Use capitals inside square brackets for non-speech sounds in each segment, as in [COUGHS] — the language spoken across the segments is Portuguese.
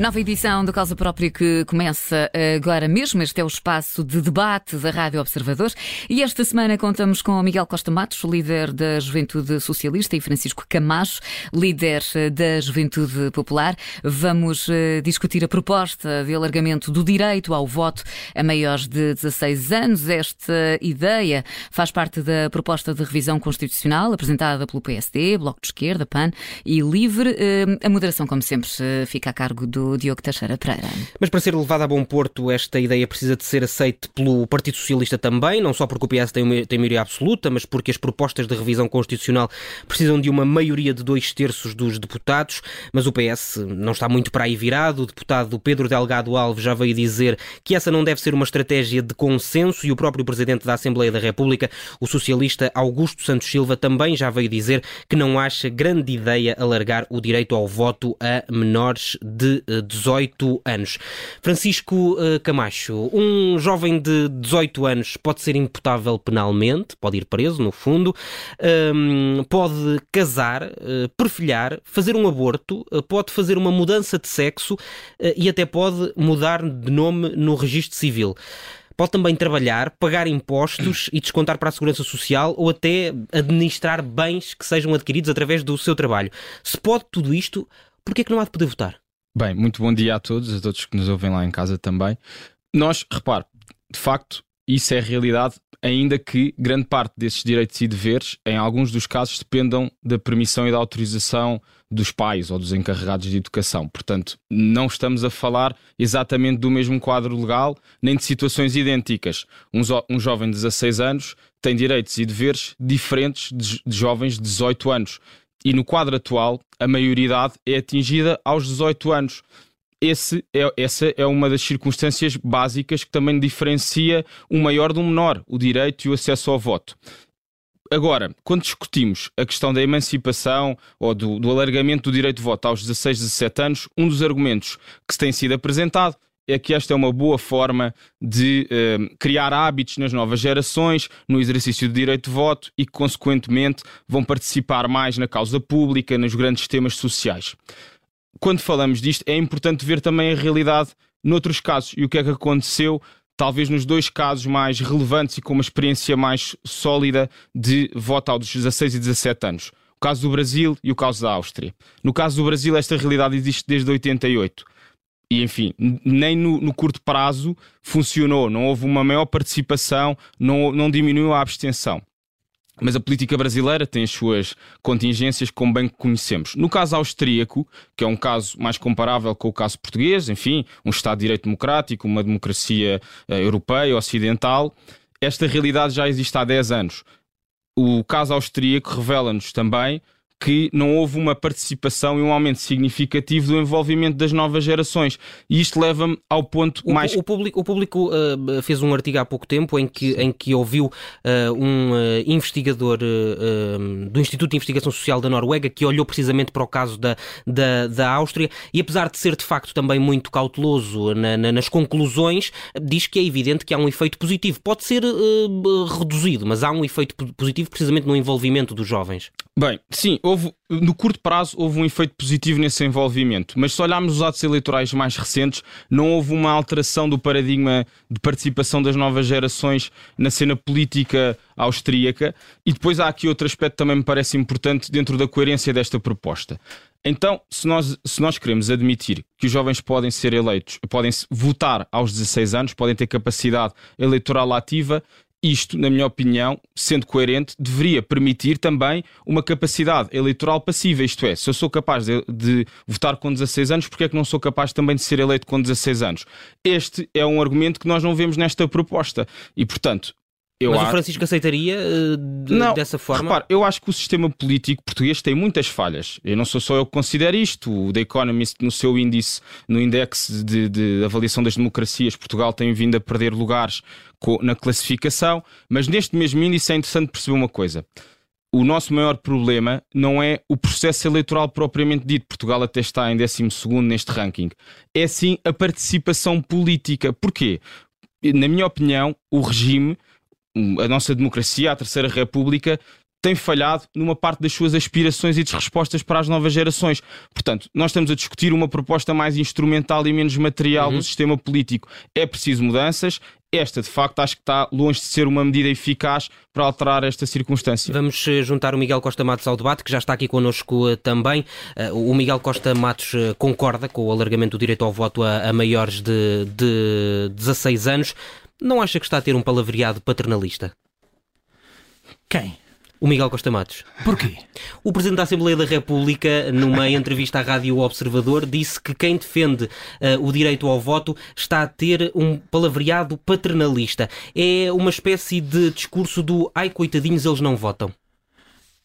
Nova edição do Causa Própria que começa agora mesmo. Este é o espaço de debate da Rádio Observador. E esta semana contamos com Miguel Costa Matos, líder da Juventude Socialista, e Francisco Camacho, líder da Juventude Popular. Vamos uh, discutir a proposta de alargamento do direito ao voto a maiores de 16 anos. Esta ideia faz parte da proposta de revisão constitucional apresentada pelo PSD, Bloco de Esquerda, PAN e Livre. Uh, a moderação, como sempre, fica a cargo do Diogo Teixeira Pereira. Mas para ser levada a bom porto, esta ideia precisa de ser aceita pelo Partido Socialista também, não só porque o PS tem, tem maioria absoluta, mas porque as propostas de revisão constitucional precisam de uma maioria de dois terços dos deputados, mas o PS não está muito para aí virado. O deputado Pedro Delgado Alves já veio dizer que essa não deve ser uma estratégia de consenso e o próprio Presidente da Assembleia da República, o socialista Augusto Santos Silva, também já veio dizer que não acha grande ideia alargar o direito ao voto a menores de 18 anos. Francisco uh, Camacho, um jovem de 18 anos pode ser imputável penalmente, pode ir preso, no fundo, um, pode casar, uh, perfilhar, fazer um aborto, uh, pode fazer uma mudança de sexo e até pode mudar de nome no registro civil. Pode também trabalhar, pagar impostos e descontar para a segurança social ou até administrar bens que sejam adquiridos através do seu trabalho. Se pode tudo isto, por que é que não há de poder votar? Bem, muito bom dia a todos, a todos que nos ouvem lá em casa também. Nós, repare, de facto, isso é realidade, ainda que grande parte desses direitos e deveres, em alguns dos casos, dependam da permissão e da autorização dos pais ou dos encarregados de educação. Portanto, não estamos a falar exatamente do mesmo quadro legal, nem de situações idênticas. Um, um jovem de 16 anos tem direitos e deveres diferentes de, de jovens de 18 anos e no quadro atual a maioridade é atingida aos 18 anos. Esse é, essa é uma das circunstâncias básicas que também diferencia o maior do menor, o direito e o acesso ao voto. Agora, quando discutimos a questão da emancipação ou do, do alargamento do direito de voto aos 16, 17 anos, um dos argumentos que se tem sido apresentado é que esta é uma boa forma de eh, criar hábitos nas novas gerações, no exercício do direito de voto e que, consequentemente, vão participar mais na causa pública, nos grandes temas sociais. Quando falamos disto, é importante ver também a realidade noutros casos e o que é que aconteceu talvez nos dois casos mais relevantes e com uma experiência mais sólida de voto aos 16 e 17 anos. O caso do Brasil e o caso da Áustria. No caso do Brasil, esta realidade existe desde 88 e enfim, nem no, no, curto prazo funcionou, não houve uma maior participação, não, não diminuiu a abstenção. Mas a política brasileira tem as suas contingências, como bem conhecemos. No caso austríaco, que é um caso mais comparável com o caso português, enfim, um Estado de Direito Democrático, uma democracia uh, europeia, ocidental, esta realidade já existe há 10 anos. O caso austríaco revela-nos também que não houve uma participação e um aumento significativo do envolvimento das novas gerações. E isto leva-me ao ponto o, mais. O público, o público uh, fez um artigo há pouco tempo em que, em que ouviu uh, um uh, investigador do Instituto de Investigação Social da Noruega que olhou precisamente para o caso da, da, da Áustria e, apesar de ser de facto também muito cauteloso na, na, nas conclusões, diz que é evidente que há um efeito positivo. Pode ser reduzido, mas há um efeito positivo precisamente no envolvimento dos jovens. Bem, sim, houve, no curto prazo houve um efeito positivo nesse envolvimento, mas se olharmos os atos eleitorais mais recentes, não houve uma alteração do paradigma de participação das novas gerações na cena política austríaca. E depois há aqui outro aspecto também me parece importante dentro da coerência desta proposta. Então, se nós, se nós queremos admitir que os jovens podem ser eleitos, podem votar aos 16 anos, podem ter capacidade eleitoral ativa, isto, na minha opinião, sendo coerente, deveria permitir também uma capacidade eleitoral passiva. Isto é, se eu sou capaz de, de, votar com 16 anos, porque é que não sou capaz também de ser eleito com 16 anos? Este é um argumento que nós não vemos nesta proposta. E, portanto, eu Mas acho... o Francisco aceitaria uh, de, não, dessa forma? Repare, eu acho que o sistema político português tem muitas falhas. Eu não sou só eu que considero isto. O The Economist, no seu índice, no índice de, de, avaliação das democracias, Portugal tem vindo a perder lugares na classificação. Mas neste mesmo índice é interessante perceber uma coisa. O nosso maior problema não é o processo eleitoral propriamente dito. Portugal até está em 12 neste ranking. É sim a participação política. Porquê? Na minha opinião, o regime a nossa democracia, a Terceira República, tem falhado numa parte das suas aspirações e de respostas para as novas gerações. Portanto, nós estamos a discutir uma proposta mais instrumental e menos material uhum. do sistema político. É preciso mudanças, esta, de facto, acho que está longe de ser uma medida eficaz para alterar esta circunstância. Vamos eh, juntar o Miguel Costa Matos ao debate, que já está aqui connosco eh, também. Eh, o Miguel Costa Matos concorda com o alargamento do direito ao voto a, a maiores de, de 16 anos. Não acha que está a ter um palavreado paternalista? Quem? O Miguel Costa Matos. Porquê? O Presidente da Assembleia da República, numa entrevista à Rádio Observador, disse que quem defende uh, o direito ao voto está a ter um palavreado paternalista. É uma espécie de discurso do ai, coitadinhos, eles não votam.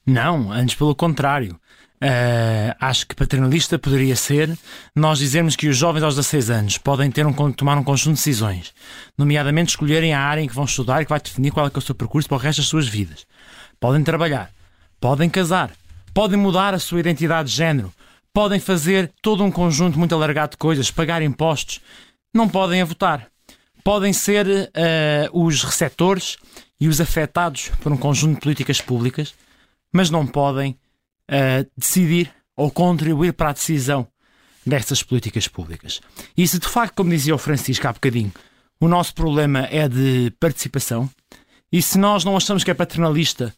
Não, antes pelo contrário. Uh, acho que paternalista poderia ser nós dizermos que os jovens aos 16 anos podem ter um, tomar um conjunto de decisões, nomeadamente escolherem a área em que vão estudar e que vai definir qual é, é o seu percurso para o resto das suas vidas podem trabalhar, podem casar, podem mudar a sua identidade de género, podem fazer todo um conjunto muito alargado de coisas, pagar impostos, não podem votar. Podem ser uh, os receptores e os afetados por um conjunto de políticas públicas, mas não podem uh, decidir ou contribuir para a decisão dessas políticas públicas. E se de facto, como dizia o Francisco há bocadinho, o nosso problema é de participação, e se nós não achamos que é paternalista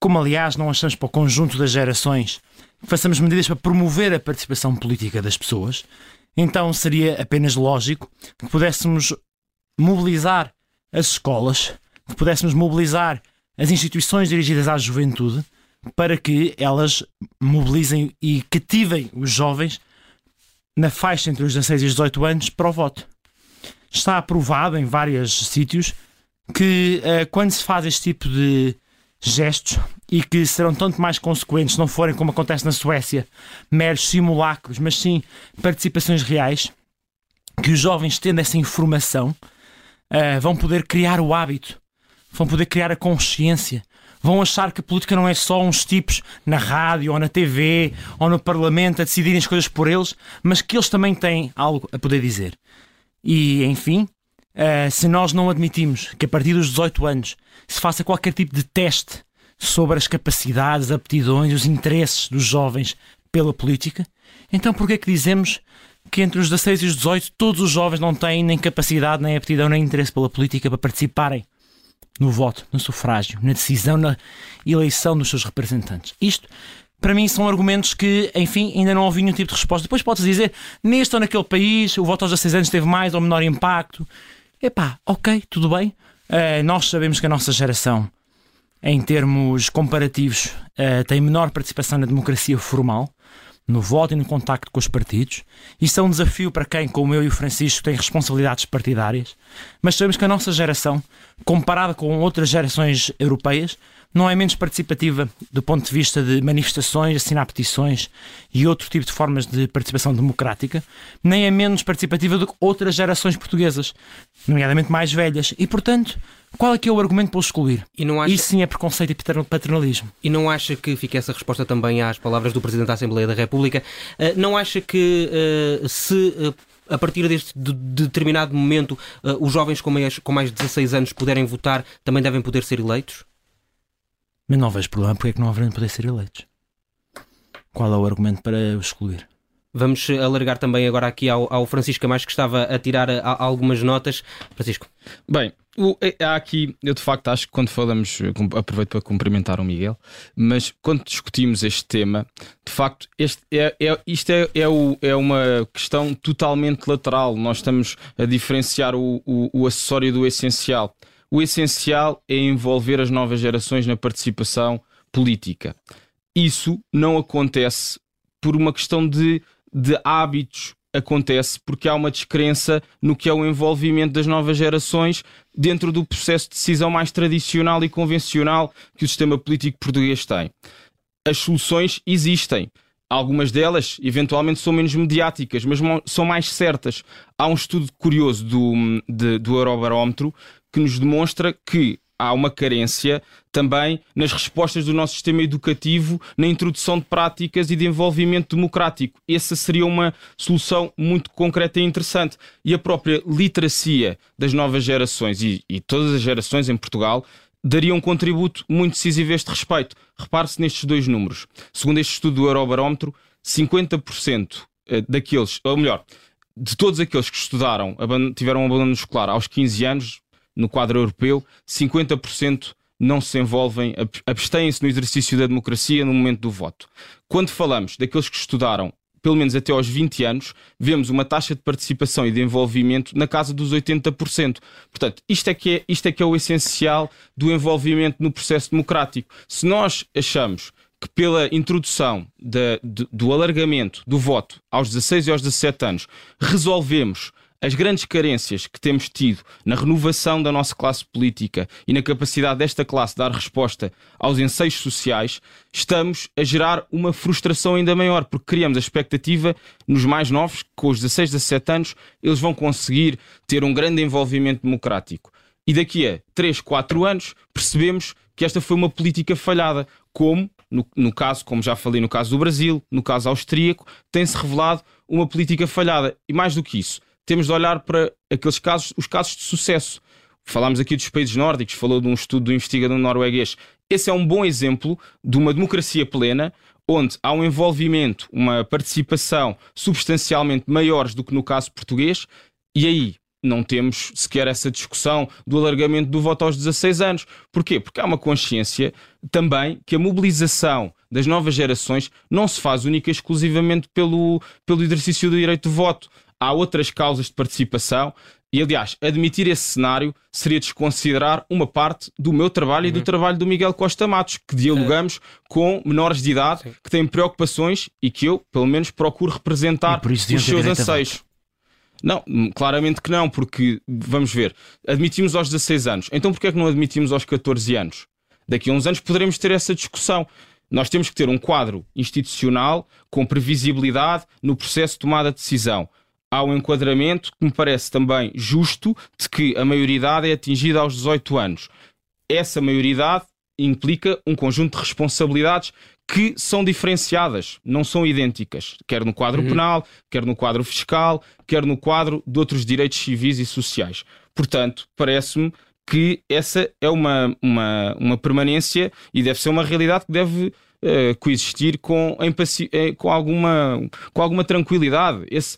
como aliás não achamos para o conjunto das gerações que façamos medidas para promover a participação política das pessoas, então seria apenas lógico que pudéssemos mobilizar as escolas, que pudéssemos mobilizar as instituições dirigidas à juventude para que elas mobilizem e cativem os jovens na faixa entre os 16 e os 18 anos para o voto. Está aprovado em vários sítios que uh, quando se faz este tipo de gestos e que serão tanto mais consequentes se não forem, como acontece na Suécia, meros simulacros, mas sim participações reais, que os jovens, tendo essa informação, uh, vão poder criar o hábito, vão poder criar a consciência, vão achar que a política não é só uns tipos na rádio ou na TV ou no Parlamento a decidirem as coisas por eles, mas que eles também têm algo a poder dizer. E, enfim, Uh, se nós não admitimos que a partir dos 18 anos se faça qualquer tipo de teste sobre as capacidades, aptidões, os interesses dos jovens pela política, então por que é que dizemos que entre os 16 e os 18 todos os jovens não têm nem capacidade, nem aptidão, nem interesse pela política para participarem no voto, no sufrágio, na decisão, na eleição dos seus representantes? Isto para mim são argumentos que, enfim, ainda não ouvi nenhum tipo de resposta. Depois podes dizer, neste ou naquele país, o voto aos 16 anos teve mais ou menor impacto. Epá, ok, tudo bem. Uh, nós sabemos que a nossa geração, em termos comparativos, uh, tem menor participação na democracia formal, no voto e no contacto com os partidos. Isso é um desafio para quem, como eu e o Francisco, tem responsabilidades partidárias. Mas sabemos que a nossa geração, comparada com outras gerações europeias, não é menos participativa do ponto de vista de manifestações, assinar petições e outro tipo de formas de participação democrática, nem é menos participativa do que outras gerações portuguesas, nomeadamente mais velhas. E, portanto, qual é que é o argumento para o excluir? E não acha... Isso sim é preconceito e paternalismo. E não acha que fica essa resposta também às palavras do Presidente da Assembleia da República? Uh, não acha que uh, se... Uh, a partir deste de, de determinado momento, os jovens com mais, com mais de 16 anos puderem votar, também devem poder ser eleitos? Mas não vejo problema porque é que não haveriam de poder ser eleitos. Qual é o argumento para o excluir? Vamos alargar também agora aqui ao, ao Francisco mais que estava a tirar a, a algumas notas. Francisco. Bem, o, é, há aqui, eu de facto acho que quando falamos, aproveito para cumprimentar o Miguel, mas quando discutimos este tema, de facto, este é, é isto é, é, o, é, uma questão totalmente lateral. Nós estamos a diferenciar o, o, o acessório do essencial o essencial é envolver as novas gerações na participação política. Isso não acontece por uma questão de, de hábitos, acontece porque há uma descrença no que é o envolvimento das novas gerações dentro do processo de decisão mais tradicional e convencional que o sistema político português tem. As soluções existem. Algumas delas, eventualmente, são menos mediáticas, mas são mais certas. Há um estudo curioso do, de, do Eurobarómetro que nos demonstra que há uma carência também nas respostas do nosso sistema educativo na introdução de práticas e de envolvimento democrático. Essa seria uma solução muito concreta e interessante. E a própria literacia das novas gerações e, e todas as gerações em Portugal daria um contributo muito decisivo a este respeito. Repare-se nestes dois números. Segundo este estudo do Eurobarómetro, 50% eh, daqueles, ou melhor, de todos aqueles que estudaram, tiveram um abandono escolar aos 15 anos, no quadro europeu, 50% não se envolvem, abstêm-se no exercício da democracia no momento do voto. Quando falamos daqueles que estudaram pelo menos até aos 20 anos, vemos uma taxa de participação e de envolvimento na casa dos 80%. Portanto, isto é que é, isto é, que é o essencial do envolvimento no processo democrático. Se nós achamos que pela introdução de, de, do alargamento do voto aos 16 e aos 17 anos resolvemos as grandes carências que temos tido na renovação da nossa classe política e na capacidade desta classe dar resposta aos enseios sociais, estamos a gerar uma frustração ainda maior, porque criamos a expectativa nos mais novos, que com os 16, 17 anos, eles vão conseguir ter um grande envolvimento democrático. E daqui a 3, 4 anos percebemos que esta foi uma política falhada, como no, no, caso, como já falei no caso do Brasil, no caso austríaco, tem-se revelado uma política falhada. E mais do que isso, temos de olhar para aqueles casos, os casos de sucesso. Falámos aqui dos países nórdicos, falou de um estudo do investigador norueguês. Esse é um bom exemplo de uma democracia plena, onde há um envolvimento, uma participação substancialmente maiores do que no caso português, e aí não temos sequer essa discussão do alargamento do voto aos 16 anos. Porquê? Porque há uma consciência também que a mobilização das novas gerações não se faz única e exclusivamente pelo, pelo exercício do direito de voto há outras causas de participação. E, aliás, admitir esse cenário seria desconsiderar uma parte do meu trabalho uhum. e do uhum. trabalho do Miguel Costa Matos, que dialogamos com menores de idade Sim. que têm preocupações e que eu, pelo menos, procuro representar os seus anseios. Não, claramente que não, porque, vamos ver, admitimos aos 16 anos. Então, porquê é que não admitimos aos 14 anos? Daqui a uns anos poderemos ter essa discussão. Nós temos que ter um quadro institucional com previsibilidade no processo de tomada de decisão há um enquadramento que me parece também justo de que a maioridade é atingida aos 18 anos. Essa maioridade implica um conjunto de responsabilidades que são diferenciadas, não são idênticas, quer no quadro uhum. penal, quer no quadro fiscal, quer no quadro de outros direitos civis e sociais. Portanto, parece-me que essa é uma, uma, uma permanência e deve ser uma realidade que deve uh, coexistir com, eh, com, alguma, com alguma tranquilidade. Esse,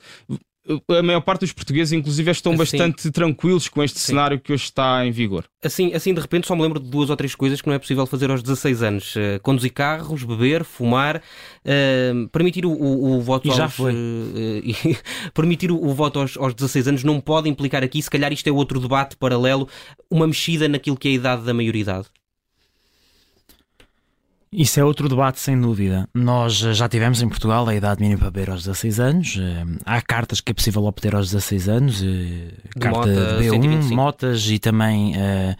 a maior parte dos portugueses, inclusive, estão assim, bastante tranquilos com este sim. cenário que hoje está em vigor. Assim, assim, de repente, só me lembro de duas ou três coisas que não é possível fazer aos 16 anos: uh, conduzir carros, beber, fumar, uh, permitir o, o, o voto e aos. Já foi. Uh, [LAUGHS] permitir o, o voto aos, aos 16 anos não pode implicar aqui, se calhar isto é outro debate paralelo, uma mexida naquilo que é a idade da maioridade. Isso é outro debate, sem dúvida. Nós já tivemos em Portugal a idade mínima para beber aos 16 anos. Eh, há cartas que é possível obter aos 16 anos, eh, carta Mota, B1, 125. motas e também uh,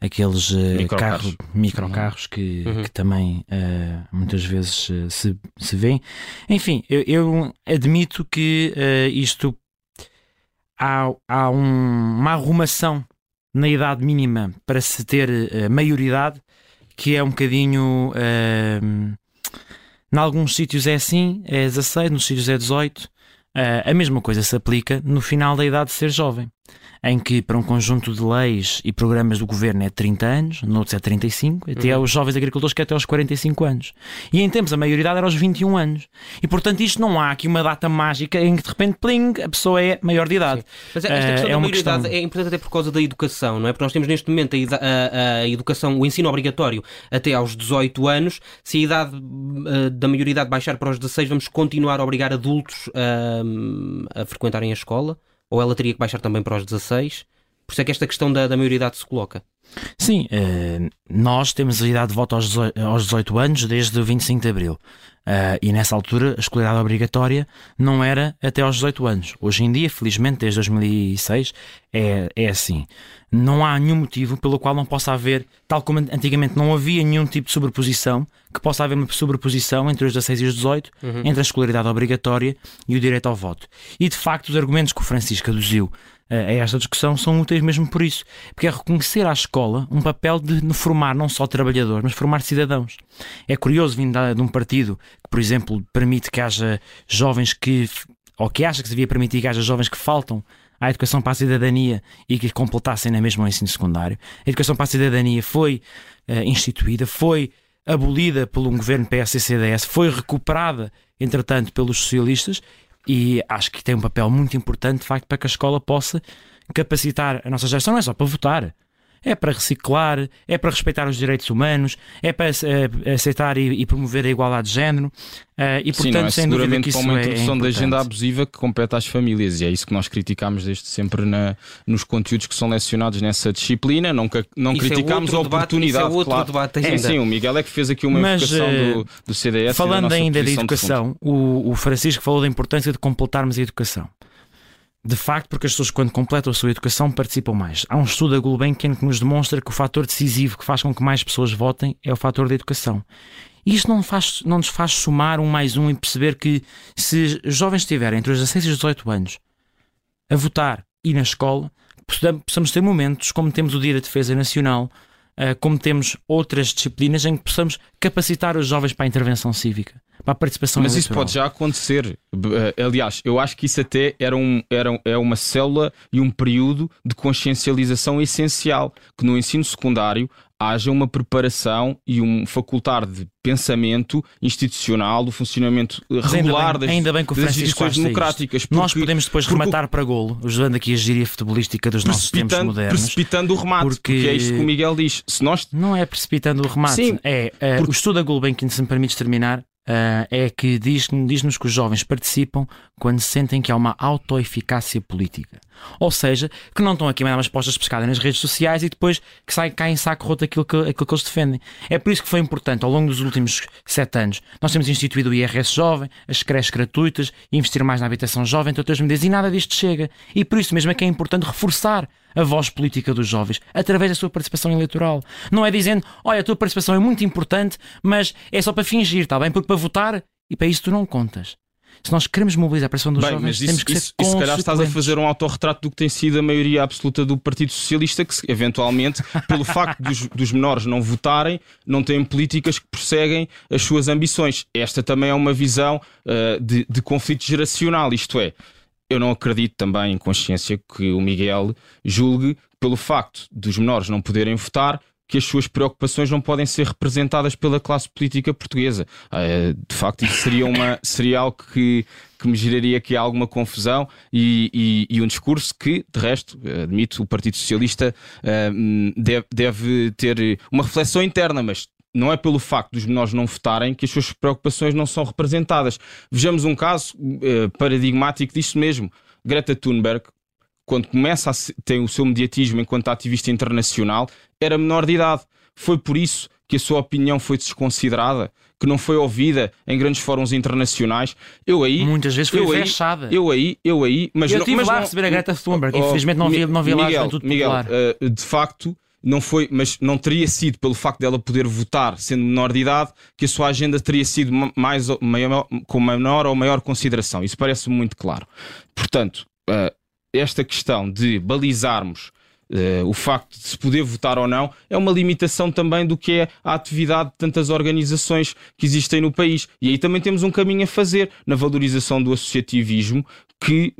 aqueles uh, microcarros, microcarros que, uhum. que também uh, muitas vezes se, se vêem. Enfim, eu, eu admito que isto há, há um, uma arrumação na idade mínima para se ter maioridade que é um bocadinho. Uh, em alguns sítios é assim, é 16, nos sítios é 18. Uh, a mesma coisa se aplica no final da idade de ser jovem em que para um conjunto de leis e programas do governo é 30 anos, noutros é 35, até uhum. os jovens agricultores que é até aos 45 anos. E em tempos a maioridade era aos 21 anos. E portanto isto não há aqui uma data mágica em que de repente, pling, a pessoa é maior de idade. Sim. Mas esta questão uh, é da maioridade questão... é importante até por causa da educação, não é? Porque nós temos neste momento a, a, a educação, o ensino obrigatório até aos 18 anos. Se a idade uh, da maioridade baixar para os 16, vamos continuar a obrigar adultos uh, a frequentarem a escola? Ou ela teria que baixar também para os 16? Por isso é que esta questão da, da maioridade se coloca. Sim, uh, nós temos a idade de voto aos 18, aos 18 anos desde o 25 de Abril. Uh, e nessa altura a escolaridade obrigatória não era até aos 18 anos. Hoje em dia, felizmente, desde 2006, é, é assim. Não há nenhum motivo pelo qual não possa haver, tal como antigamente não havia nenhum tipo de sobreposição, que possa haver uma sobreposição entre os 16 e os 18, uhum. entre a escolaridade obrigatória e o direito ao voto. E de facto, os argumentos que o Francisco aduziu a esta discussão são úteis mesmo por isso, porque é reconhecer à escola um papel de formar não só trabalhadores, mas formar cidadãos. É curioso vindo de um partido que, por exemplo, permite que haja jovens que, ou que acha que se devia permitir que haja jovens que faltam à educação para a cidadania e que completassem na mesma o ensino secundário. A educação para a cidadania foi uh, instituída, foi abolida por um governo PS-CDS, foi recuperada, entretanto, pelos socialistas e acho que tem um papel muito importante, de facto, para que a escola possa capacitar a nossa geração, não é só para votar, é para reciclar, é para respeitar os direitos humanos, é para uh, aceitar e, e, promover a igualdade de género. Uh, e, portanto, Sim, não é sem seguramente que isso para uma é- introdução é da agenda abusiva que compete às famílias e é isso que nós criticamos desde sempre na, nos conteúdos que são lecionados nessa disciplina. Não, não Isso é criticamos outro a debate, oportunidade. isso é outro claro. debate Sim, ainda. sim, o Miguel é que fez aqui uma Mas, invocação eh, do, do CDS. da Falando nossa ainda da educação, o, o Francisco falou da importância de completarmos a educação. De facto, porque as pessoas, quando completam a sua educação, participam mais. Há um estudo da Gulbenkian que nos demonstra que o fator decisivo que faz com que mais pessoas votem é o fator da educação. E isto não, faz, não nos faz somar um mais um e perceber que se jovens estiverem entre os 16 e os 18 anos a votar e na escola, possam- possamos ter momentos como temos o Dia da Defesa Nacional, eh, como temos outras disciplinas em que possamos capacitar os jovens para a intervenção cívica, para a participação Mas isso eleitoral. pode já acontecer. Eh, Aliás, eu acho que isso até era, um, era é uma célula e um período de consciencialização essencial. Que no ensino secundário haja uma preparação e um facultar de pensamento institucional, do funcionamento eh, Mas ainda regular bem, das, ainda bem que o das instituições democráticas. Nós porque- podemos depois porque rematar para golo, usando aqui a gíria futebolística dos nossos tempos modernos. precipitando o remate, porque... porque- é isto que o Miguel diz. Se nós Não é precipitando o remate, Sim, é eh, porque- o estudo da Gulbenkian, se me permites terminar, eh, é que diz- diz-nos que os jovens participam quando sentem que há uma autoeficácia política. Ou seja, que não estão aqui a mandar umas postas de pescada nas redes sociais e depois que sai, cai em saco roto aquilo que, aquilo que eles defendem. É por isso que foi importante, ao longo dos últimos sete anos, nós temos instituído o IRS jovem, as creches gratuitas, investir mais na habitação jovem, entre outras medidas, e nada disto chega. E por isso mesmo é que é importante reforçar a voz política dos jovens através da sua participação eleitoral. Não é dizendo, olha, a tua participação é muito importante, mas é só para fingir, está bem? Porque para votar, e para isso tu não contas. Se nós queremos mobilizar a participação dos Bem, jovens, mas isso, temos que isso, ser isso se calhar estás a fazer um autorretrato do que tem sido a maioria absoluta do Partido Socialista, que eventualmente, pelo [LAUGHS] facto dos, dos menores não votarem, não têm políticas que perseguem as suas ambições. Esta também é uma visão ah, de, de conflito geracional, isto é. Eu não acredito também em consciência que o Miguel julgue, pelo facto dos menores não poderem votar, que as suas preocupações não podem ser representadas pela classe política portuguesa. Ah, de facto, isso seria, uma, [COUGHS] seria algo que, que me geraria aqui alguma confusão e, e- e um discurso que, de resto, admito, o Partido Socialista ah, hum, deve, deve ter uma reflexão interna, mas não é pelo facto dos menores não votarem que as suas preocupações não são representadas. Vejamos um caso eh, paradigmático disto mesmo. Greta Thunberg, quando começa a ter o seu mediatismo enquanto ativista internacional, era menor de idade. Foi por isso que a sua opinião foi desconsiderada, que não foi ouvida em grandes fóruns internacionais. Eu aí, Muitas vezes foi eu aí, eu aí, eu aí, mas Eu estive lá não- a receber a Greta Thunberg. Oh, Infelizmente não vi, não vi lá a Miguel, Miguel, eh, de facto, não foi, mas não teria sido pelo facto dela poder votar sendo menor de idade que a sua agenda teria sido ma- mais maior, com menor ou maior consideração. Isso parece muito claro. Portanto, eh, esta questão de balizarmos eh, o facto de se poder votar ou não é uma limitação também do que é a atividade de tantas organizações que existem no país. E aí também temos um caminho a fazer na valorização do associativismo que.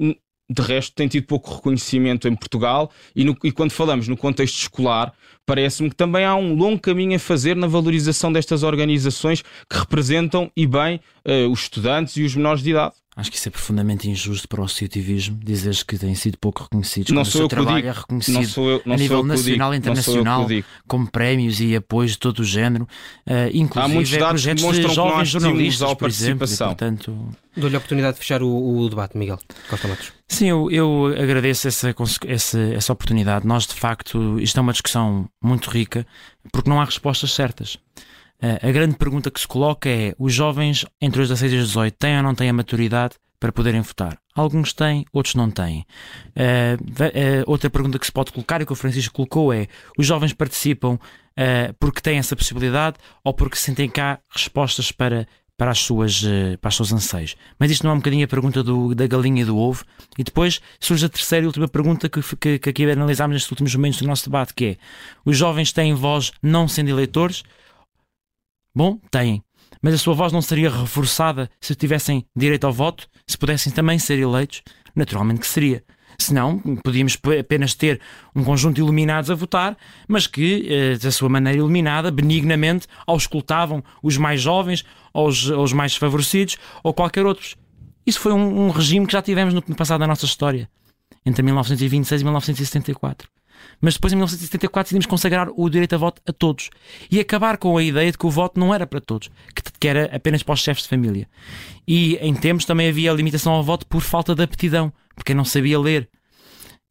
De resto, tem tido pouco reconhecimento em Portugal, e, no- e quando falamos no contexto escolar, parece-me que também há um longo caminho a fazer na valorização destas organizações que representam e bem eh, os estudantes e os menores de idade. Acho que isso é profundamente injusto para o associativismo, dizeres que têm sido pouco reconhecidos. Não quando o sou seu trabalho digo. é reconhecido Não sou eu, não a sou nível o nacional e sou internacional, com prémios e apoios de todo o género, eh, inclusive muitos dados que projetos de que há jovens jornalistas, por exemplo, e, portanto, Dou-lhe a oportunidade de fechar o, o debate, Miguel Costa Matos. Sim, eu, eu agradeço essa, essa, essa oportunidade. Nós, de facto, isto é uma discussão muito rica, porque não há respostas certas. Eh, a grande pergunta que se coloca é: os jovens entre os 16 e os 18 têm ou não têm a maturidade para poderem votar? Alguns têm, outros não têm. Ve- eh, outra pergunta que se pode colocar e que o Francisco colocou é: os jovens participam eh, porque têm essa possibilidade ou porque sentem cá respostas para, para, as suas, para os seus anseios? Mas isto não é um bocadinho a pergunta do- da galinha e do ovo? E depois surge a terceira e última pergunta que, que, que aqui analisámos nestes últimos momentos do nosso debate, que é: os jovens têm voz não sendo eleitores? Bom, têm. Mas a sua voz não seria reforçada se tivessem direito ao voto, se pudessem também ser eleitos? Naturalmente que seria. Senão, podíamos apenas ter um conjunto de iluminados a votar, mas que, eh, da sua maneira iluminada, benignamente, auscultavam os mais jovens, aos, aos mais desfavorecidos ou qualquer outro. Isso foi um, um regime que já tivemos no passado da nossa história, entre 1926 e 1974. Mas depois, em 1974, decidimos consagrar o direito a voto a todos e acabar com a ideia de que o voto não era para todos, que era apenas para os chefes de família. E em tempos também havia limitação ao voto por falta de aptidão, porque não sabia ler.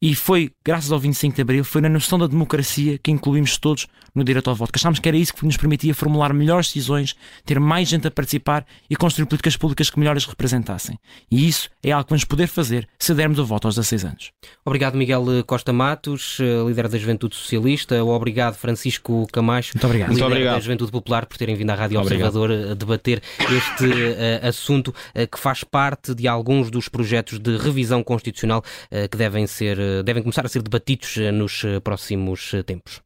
E foi, graças ao 25 de Abril, foi na noção da democracia que incluímos todos no direito ao voto. Que achámos que era isso que nos permitia formular melhores decisões, ter mais gente a participar e construir políticas públicas que melhor as representassem. E isso é algo que vamos poder fazer se dermos o voto aos 16 anos. Obrigado, Miguel Costa Matos, líder da Juventude Socialista. Obrigado, Francisco Camacho, Muito obrigado. líder Muito obrigado. da Juventude Popular, por terem vindo à Rádio Obrigado. Observador a debater este uh, assunto uh, que faz parte de alguns dos projetos de revisão constitucional uh, que devem, ser, devem começar a ser debatidos nos próximos tempos.